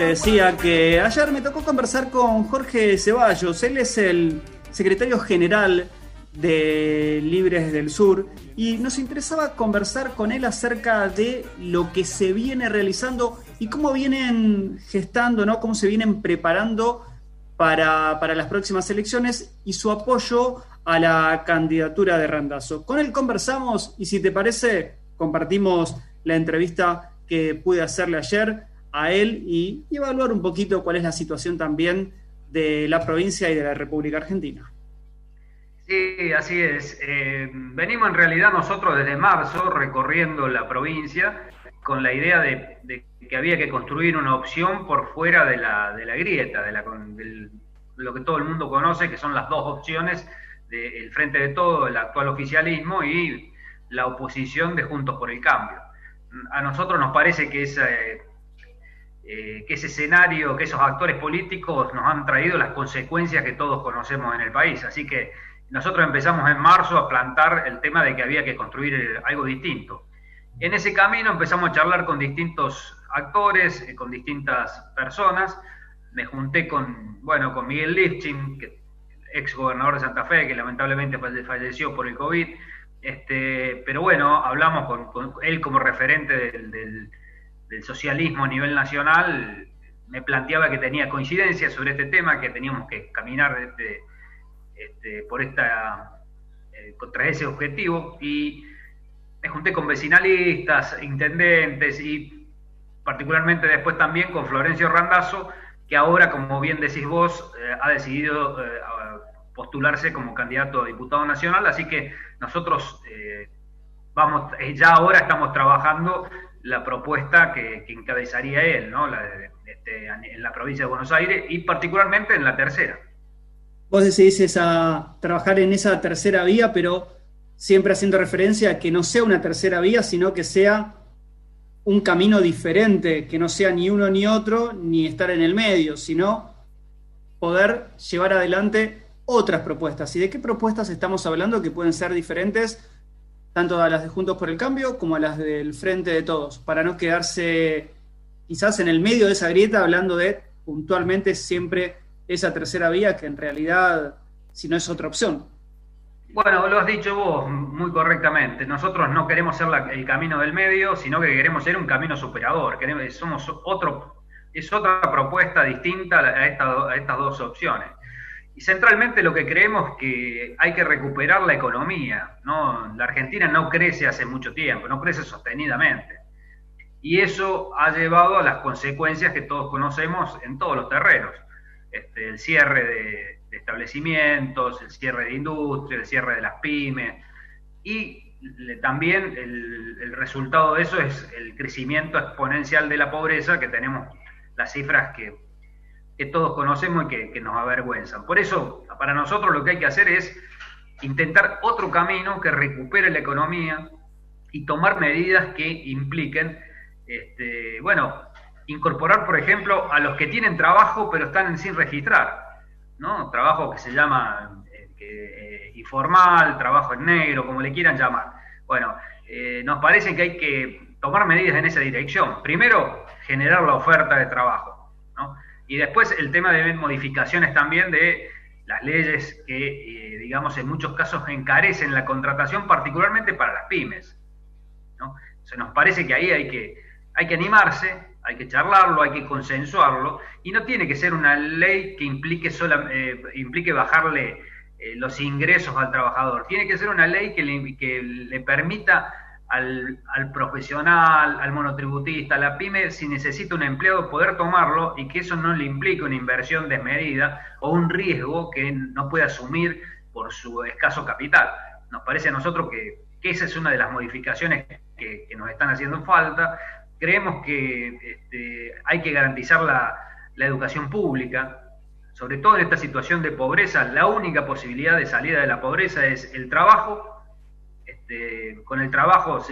te decía que ayer me tocó conversar con Jorge Ceballos. Él es el secretario general de Libres del Sur y nos interesaba conversar con él acerca de lo que se viene realizando y cómo vienen gestando, ¿no? cómo se vienen preparando para, para las próximas elecciones y su apoyo a la candidatura de Randazo. Con él conversamos y si te parece, compartimos la entrevista que pude hacerle ayer a él y, evaluar un poquito cuál es la situación también de la provincia y de la República Argentina. Sí, así es. Eh, venimos en realidad nosotros desde marzo recorriendo la provincia con la idea de, que había que construir una opción por fuera de la, de la grieta, de, lo que todo el mundo conoce, que son las dos opciones del Frente de Todo, el actual oficialismo y la oposición de Juntos por el Cambio. A nosotros nos parece que esa, eh, que ese escenario, que esos actores políticos nos han traído las consecuencias que todos conocemos en el país. Así que nosotros empezamos en marzo a plantar el tema de que había que construir eh, algo distinto. En ese camino empezamos a charlar con distintos actores, eh, con distintas personas. Me junté con, bueno, con Miguel Lifchin, que, ex gobernador de Santa Fe, que lamentablemente falleció por el COVID. Este, pero bueno, hablamos con, él como referente del del socialismo a nivel nacional, me planteaba que tenía coincidencia sobre este tema, que teníamos que caminar este, este, por esta, eh, contra ese objetivo. Y me junté con vecinalistas, intendentes y particularmente después también con Florencio Randazzo, que ahora, como bien decís vos, eh, ha decidido eh, postularse como candidato a diputado nacional, así que nosotros vamos, ya ahora estamos trabajando la propuesta que, encabezaría él, ¿no? Este, en la provincia de Buenos Aires y particularmente en la tercera. Vos decidís a trabajar en esa tercera vía, pero siempre haciendo referencia a que no sea una tercera vía, sino que sea un camino diferente, que no sea ni uno ni otro, ni estar en el medio, sino poder llevar adelante otras propuestas. ¿Y de qué propuestas estamos hablando que pueden ser diferentes tanto a las de Juntos por el Cambio como a las del Frente de Todos, para no quedarse quizás en el medio de esa grieta hablando de puntualmente siempre esa tercera vía que en realidad si no es otra opción. Bueno, lo has dicho vos muy correctamente. Nosotros no queremos ser el camino del medio, sino que queremos ser un camino superador. Queremos, somos otro, es otra propuesta distinta a, a estas dos opciones. Y centralmente lo que creemos es que hay que recuperar la economía. ¿no? La Argentina no crece hace mucho tiempo, no crece sostenidamente. Y eso ha llevado a las consecuencias que todos conocemos en todos los terrenos. Este, el cierre de, establecimientos, el cierre de industria, el cierre de las pymes. Y también el, el resultado de eso es el crecimiento exponencial de la pobreza, que tenemos las cifras que que todos conocemos y que, nos avergüenzan. Por eso, para nosotros lo que hay que hacer es intentar otro camino que recupere la economía y tomar medidas que impliquen, este, bueno, incorporar, por ejemplo, a los que tienen trabajo pero están sin registrar, ¿no? Trabajo que se llama eh, eh, informal, trabajo en negro, como le quieran llamar. Bueno, eh, nos parece que hay que tomar medidas en esa dirección. Primero, generar la oferta de trabajo, ¿no? Y después el tema de modificaciones también de las leyes que, eh, digamos, en muchos casos encarecen la contratación, particularmente para las pymes. ¿no? Se nos parece que ahí hay que, hay que animarse, hay que charlarlo, hay que consensuarlo, y no tiene que ser una ley que implique, sola, eh, implique bajarle eh, los ingresos al trabajador. Tiene que ser una ley que le, que le permita al, profesional, al monotributista, a la pyme, si necesita un empleado, poder tomarlo y que eso no le implique una inversión desmedida o un riesgo que no puede asumir por su escaso capital. Nos parece a nosotros que, esa es una de las modificaciones que, nos están haciendo falta. Creemos que este, hay que garantizar la, la educación pública, sobre todo en esta situación de pobreza, la única posibilidad de salida de la pobreza es el trabajo con el trabajo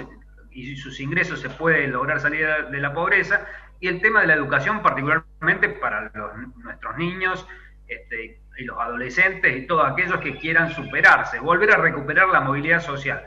y sus ingresos se puede lograr salir de la pobreza, y el tema de la educación particularmente para nuestros niños este, y los adolescentes y todos aquellos que quieran superarse, volver a recuperar la movilidad social.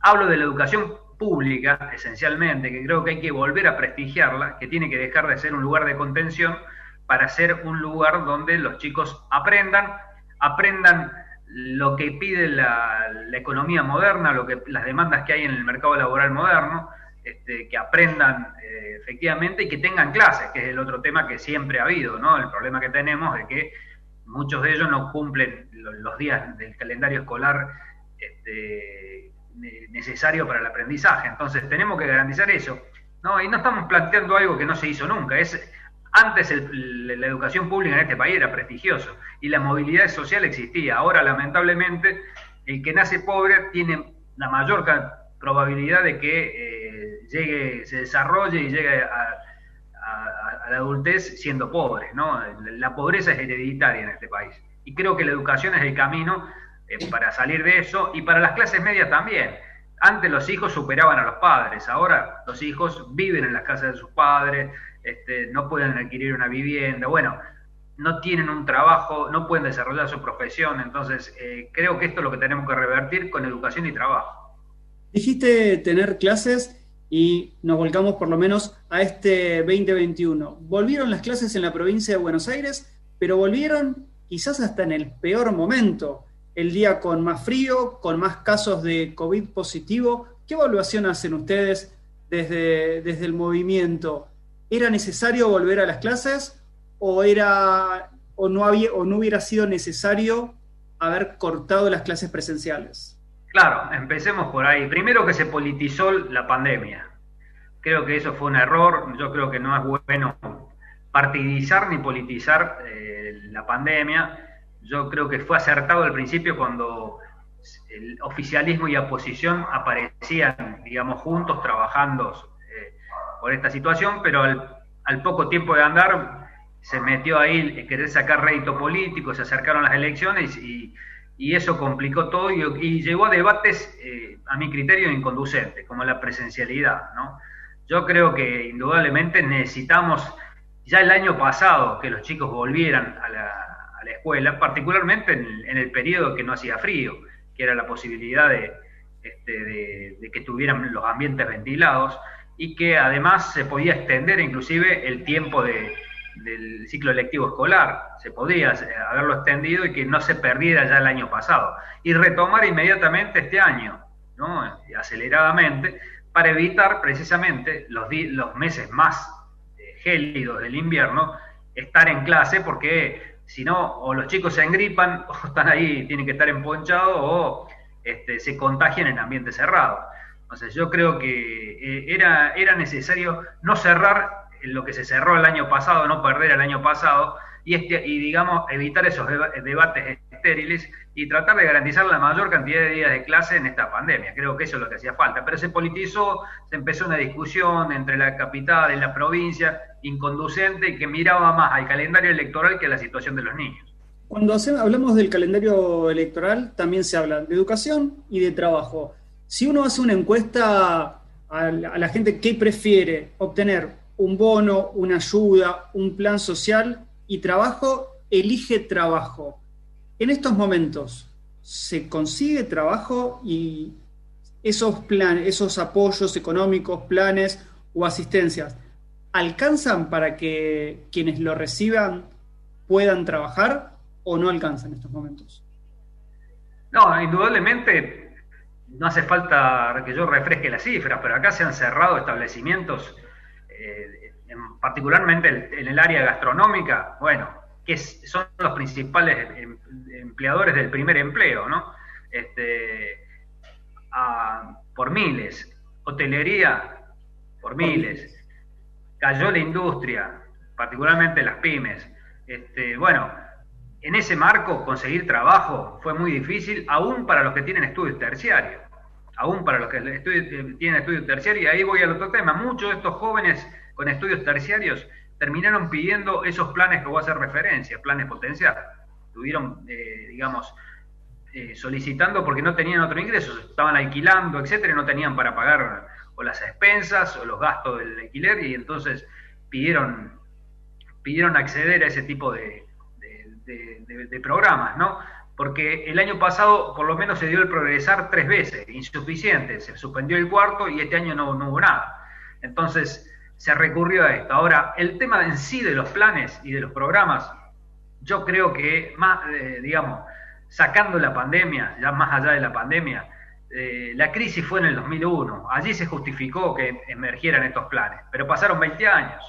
Hablo de la educación pública, esencialmente, que creo que hay que volver a prestigiarla, que tiene que dejar de ser un lugar de contención para ser un lugar donde los chicos aprendan, aprendan lo que pide la, economía moderna, lo que, las demandas que hay en el mercado laboral moderno, este, que aprendan eh, efectivamente y que tengan clases, que es el otro tema que siempre ha habido, ¿no? El problema que tenemos es que muchos de ellos no cumplen los, días del calendario escolar este, necesario para el aprendizaje. Entonces tenemos que garantizar eso. ¿no? Y no estamos planteando algo que no se hizo nunca. Es, antes la educación pública en este país era prestigioso y la movilidad social existía. Ahora, lamentablemente, el que nace pobre tiene la mayor probabilidad de que eh, llegue, se desarrolle y llegue a, la adultez siendo pobre. La pobreza es hereditaria en este país. Y creo que la educación es el camino eh, para salir de eso y para las clases medias también. Antes los hijos superaban a los padres, ahora los hijos viven en las casas de sus padres, este, no pueden adquirir una vivienda, bueno, no tienen un trabajo, no pueden desarrollar su profesión, entonces eh, creo que esto es lo que tenemos que revertir con educación y trabajo. Dijiste tener clases y nos volcamos por lo menos a este 2021. Volvieron las clases en la provincia de Buenos Aires, pero volvieron quizás hasta en el peor momento, el día con más frío, con más casos de COVID positivo. ¿Qué evaluación hacen ustedes desde, desde el movimiento? ¿Era necesario volver a las clases o, era, o, no había, o no hubiera sido necesario haber cortado las clases presenciales? Claro, empecemos por ahí. Primero que se politizó la pandemia. Creo que eso fue un error. Yo creo que no es bueno partidizar ni politizar eh, la pandemia. Yo creo que fue acertado al principio cuando el oficialismo y oposición aparecían, digamos, juntos trabajando por esta situación, pero al, poco tiempo de andar se metió ahí querer sacar rédito político, se acercaron las elecciones y, eso complicó todo y, llegó a debates, eh, a mi criterio, inconducentes, como la presencialidad. ¿no? Yo creo que indudablemente necesitamos, ya el año pasado, que los chicos volvieran a la, escuela, particularmente en el, periodo que no hacía frío, que era la posibilidad de, este, de que tuvieran los ambientes ventilados y que además se podía extender inclusive el tiempo del ciclo lectivo escolar, se podía haberlo extendido y que no se perdiera ya el año pasado, y retomar inmediatamente este año, ¿no? aceleradamente, para evitar precisamente los, los meses más eh, gélidos del invierno, estar en clase, porque si no, o los chicos se engripan, o están ahí, tienen que estar emponchados, o este, se contagian en ambiente cerrado. Entonces yo creo que eh, era, era necesario no cerrar lo que se cerró el año pasado, no perder el año pasado, y, este, y digamos, evitar esos debates estériles y tratar de garantizar la mayor cantidad de días de clase en esta pandemia. Creo que eso es lo que hacía falta. Pero se politizó, se empezó una discusión entre la capital y la provincia, inconducente, que miraba más al calendario electoral que a la situación de los niños. Cuando hablamos del calendario electoral, también se habla de educación y de trabajo. Si uno hace una encuesta a la, gente que prefiere obtener un bono, una ayuda, un plan social y trabajo, elige trabajo. En estos momentos, ¿se consigue trabajo y esos planes, esos apoyos económicos, planes o asistencias, alcanzan para que quienes lo reciban puedan trabajar o no alcanzan en estos momentos? No, indudablemente no hace falta que yo refresque las cifras, pero acá se han cerrado establecimientos, eh, particularmente en el área gastronómica, bueno, que son los principales em, empleadores del primer empleo, ¿no? Este, por miles, hotelería por miles, cayó la industria, particularmente las pymes. Este, bueno, en ese marco conseguir trabajo fue muy difícil, aún para los que tienen estudios terciarios, aún para los que eh, tienen estudios terciarios, y ahí voy al otro tema, muchos de estos jóvenes con estudios terciarios terminaron pidiendo esos planes que voy a hacer referencia, planes potenciales, tuvieron, eh, digamos, eh, solicitando porque no tenían otro ingreso, estaban alquilando, etcétera, y no tenían para pagar o las expensas o los gastos del alquiler, y entonces pidieron, pidieron acceder a ese tipo de, programas, ¿no? porque el año pasado por lo menos se dio el progresar tres veces, insuficiente, se suspendió el cuarto y este año no, no hubo nada. Entonces se recurrió a esto. Ahora, el tema en sí de los planes y de los programas, yo creo que más, eh, digamos, sacando la pandemia, ya más allá de la pandemia, eh, la crisis fue en el 2001. Allí se justificó que emergieran estos planes, pero pasaron 20 años.